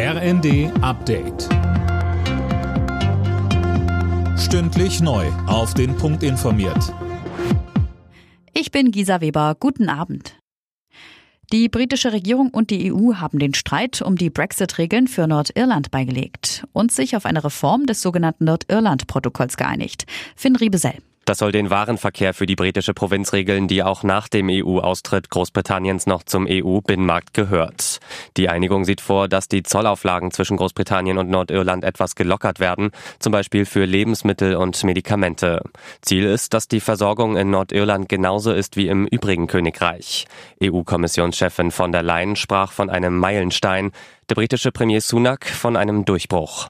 RND Update. Stündlich neu. Auf den Punkt informiert. Ich bin Gisa Weber. Guten Abend. Die britische Regierung und die EU haben den Streit um die Brexit-Regeln für Nordirland beigelegt und sich auf eine Reform des sogenannten Nordirland-Protokolls geeinigt. Finn Riebesell. Das soll den Warenverkehr für die britische Provinz regeln, die auch nach dem EU-Austritt Großbritanniens noch zum EU-Binnenmarkt gehört. Die Einigung sieht vor, dass die Zollauflagen zwischen Großbritannien und Nordirland etwas gelockert werden, zum Beispiel für Lebensmittel und Medikamente. Ziel ist, dass die Versorgung in Nordirland genauso ist wie im übrigen Königreich. EU-Kommissionschefin von der Leyen sprach von einem Meilenstein, der britische Premier Sunak von einem Durchbruch.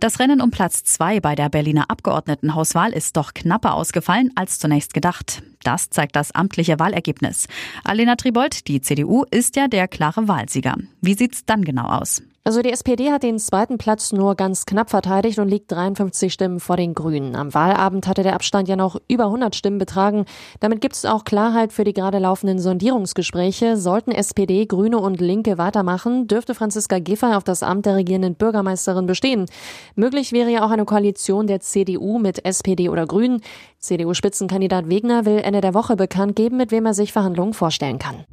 Das Rennen um Platz zwei bei der Berliner Abgeordnetenhauswahl ist doch knapper ausgefallen als zunächst gedacht. Das zeigt das amtliche Wahlergebnis. Alena Tribold, die CDU, ist ja der klare Wahlsieger. Wie sieht's dann genau aus? Also die SPD hat den zweiten Platz nur ganz knapp verteidigt und liegt 53 Stimmen vor den Grünen. Am Wahlabend hatte der Abstand ja noch über 100 Stimmen betragen. Damit gibt es auch Klarheit für die gerade laufenden Sondierungsgespräche. Sollten SPD, Grüne und Linke weitermachen, dürfte Franziska Giffey auf das Amt der regierenden Bürgermeisterin bestehen. Möglich wäre ja auch eine Koalition der CDU mit SPD oder Grünen. CDU-Spitzenkandidat Wegner will Ende der Woche bekannt geben, mit wem er sich Verhandlungen vorstellen kann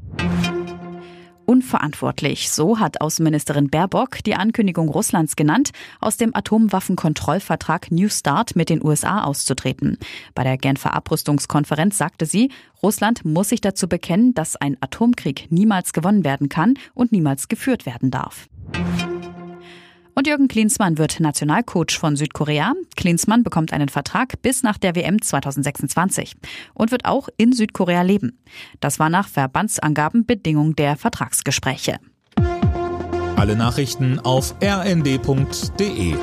unverantwortlich. So hat Außenministerin Baerbock die Ankündigung Russlands genannt, aus dem Atomwaffenkontrollvertrag New Start mit den USA auszutreten. Bei der Genfer Abrüstungskonferenz sagte sie, Russland muss sich dazu bekennen, dass ein Atomkrieg niemals gewonnen werden kann und niemals geführt werden darf. Und Jürgen Klinsmann wird Nationalcoach von Südkorea. Klinsmann bekommt einen Vertrag bis nach der WM 2026 und wird auch in Südkorea leben. Das war nach Verbandsangaben Bedingung der Vertragsgespräche. Alle Nachrichten auf rnd.de